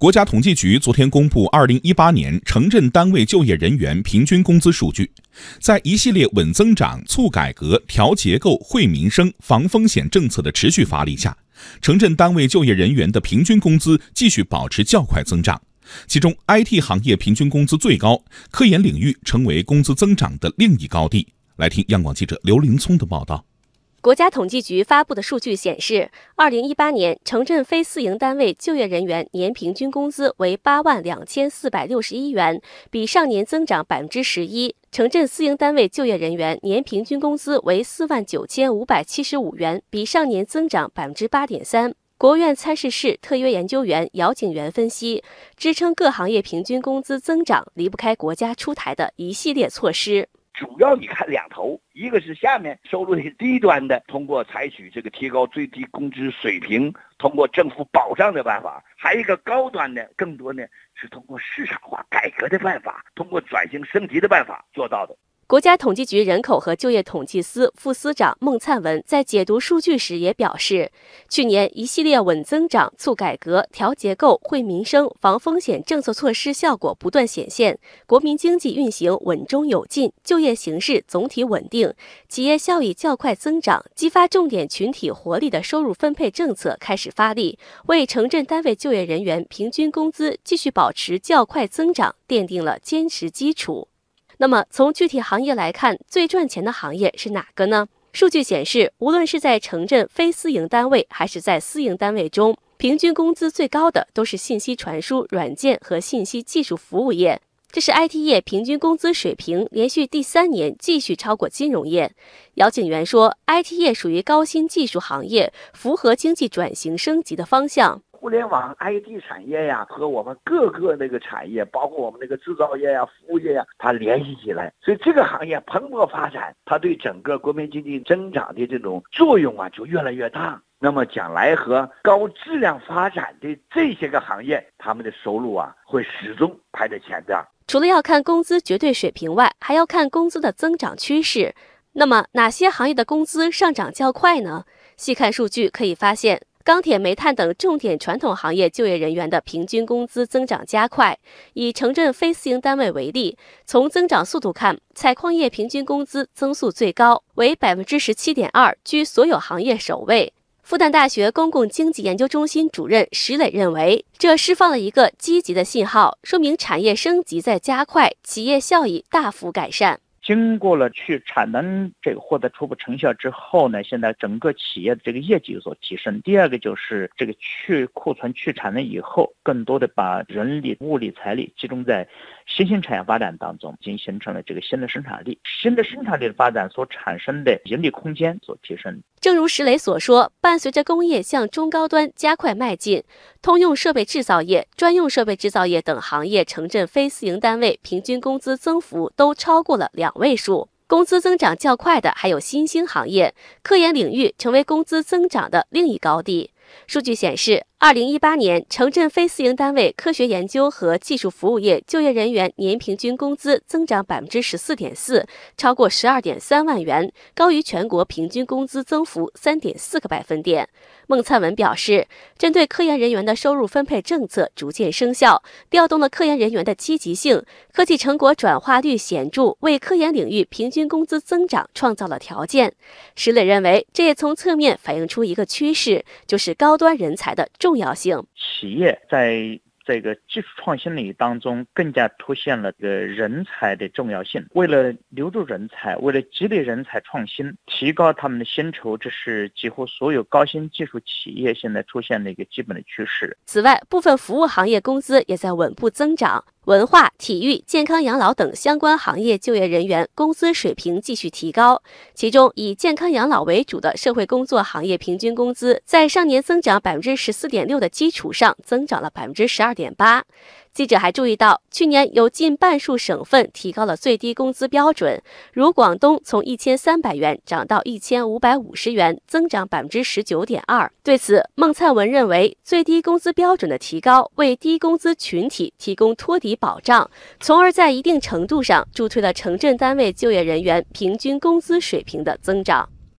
国家统计局昨天公布二零一八年城镇单位就业人员平均工资数据，在一系列稳增长、促改革、调结构、惠民生、防风险政策的持续发力下，城镇单位就业人员的平均工资继续保持较快增长。其中，IT 行业平均工资最高，科研领域成为工资增长的另一高地。来听央广记者刘林聪的报道。国家统计局发布的数据显示，二零一八年城镇非私营单位就业人员年平均工资为八万两千四百六十一元，比上年增长百分之十一；城镇私营单位就业人员年平均工资为四万九千五百七十五元，比上年增长百分之八点三。国务院参事室特约研究员姚景元分析，支撑各行业平均工资增长，离不开国家出台的一系列措施。主要你看两头，一个是下面收入的低端的，通过采取这个提高最低工资水平，通过政府保障的办法；还有一个高端的，更多呢是通过市场化改革的办法，通过转型升级的办法做到的。国家统计局人口和就业统计司副司长孟灿文在解读数据时也表示，去年一系列稳增长、促改革、调结构、惠民生、防风险政策措施效果不断显现，国民经济运行稳中有进，就业形势总体稳定，企业效益较快增长，激发重点群体活力的收入分配政策开始发力，为城镇单位就业人员平均工资继续保持较快增长奠定了坚实基础。那么，从具体行业来看，最赚钱的行业是哪个呢？数据显示，无论是在城镇非私营单位，还是在私营单位中，平均工资最高的都是信息传输、软件和信息技术服务业。这是 IT 业平均工资水平连续第三年继续超过金融业。姚景元说，IT 业属于高新技术行业，符合经济转型升级的方向。互联网 IT 产业呀，和我们各个那个产业，包括我们那个制造业呀、服务业呀，它联系起来，所以这个行业蓬勃发展，它对整个国民经济增长的这种作用啊，就越来越大。那么将来和高质量发展的这些个行业，他们的收入啊，会始终排在前边。除了要看工资绝对水平外，还要看工资的增长趋势。那么哪些行业的工资上涨较快呢？细看数据可以发现。钢铁、煤炭等重点传统行业就业人员的平均工资增长加快。以城镇非私营单位为例，从增长速度看，采矿业平均工资增速最高，为百分之十七点二，居所有行业首位。复旦大学公共经济研究中心主任石磊认为，这释放了一个积极的信号，说明产业升级在加快，企业效益大幅改善。经过了去产能这个获得初步成效之后呢，现在整个企业的这个业绩有所提升。第二个就是这个去库存、去产能以后，更多的把人力、物力、财力集中在新兴产业发展当中，已经形成了这个新的生产力。新的生产力的发展所产生的盈利空间所提升。正如石磊所说，伴随着工业向中高端加快迈进，通用设备制造业、专用设备制造业等行业城镇非私营单位平均工资增幅都超过了两。位数，工资增长较快的还有新兴行业，科研领域成为工资增长的另一高地。数据显示，二零一八年城镇非私营单位科学研究和技术服务业就业人员年平均工资增长百分之十四点四，超过十二点三万元，高于全国平均工资增幅三点四个百分点。孟灿文表示，针对科研人员的收入分配政策逐渐生效，调动了科研人员的积极性，科技成果转化率显著，为科研领域平均工资增长创造了条件。石磊认为，这也从侧面反映出一个趋势，就是高端人才的重要性。企业在这个技术创新领域当中，更加凸显了这个人才的重要性。为了留住人才，为了激励人才创新，提高他们的薪酬，这是几乎所有高新技术企业现在出现的一个基本的趋势。此外，部分服务行业工资也在稳步增长。文化、体育、健康养老等相关行业就业人员工资水平继续提高，其中以健康养老为主的社会工作行业平均工资，在上年增长百分之十四点六的基础上，增长了百分之十二点八。记者还注意到，去年有近半数省份提高了最低工资标准，如广东从一千三百元涨到一千五百五十元，增长百分之十九点二。对此，孟灿文认为，最低工资标准的提高为低工资群体提供托底保障，从而在一定程度上助推了城镇单位就业人员平均工资水平的增长。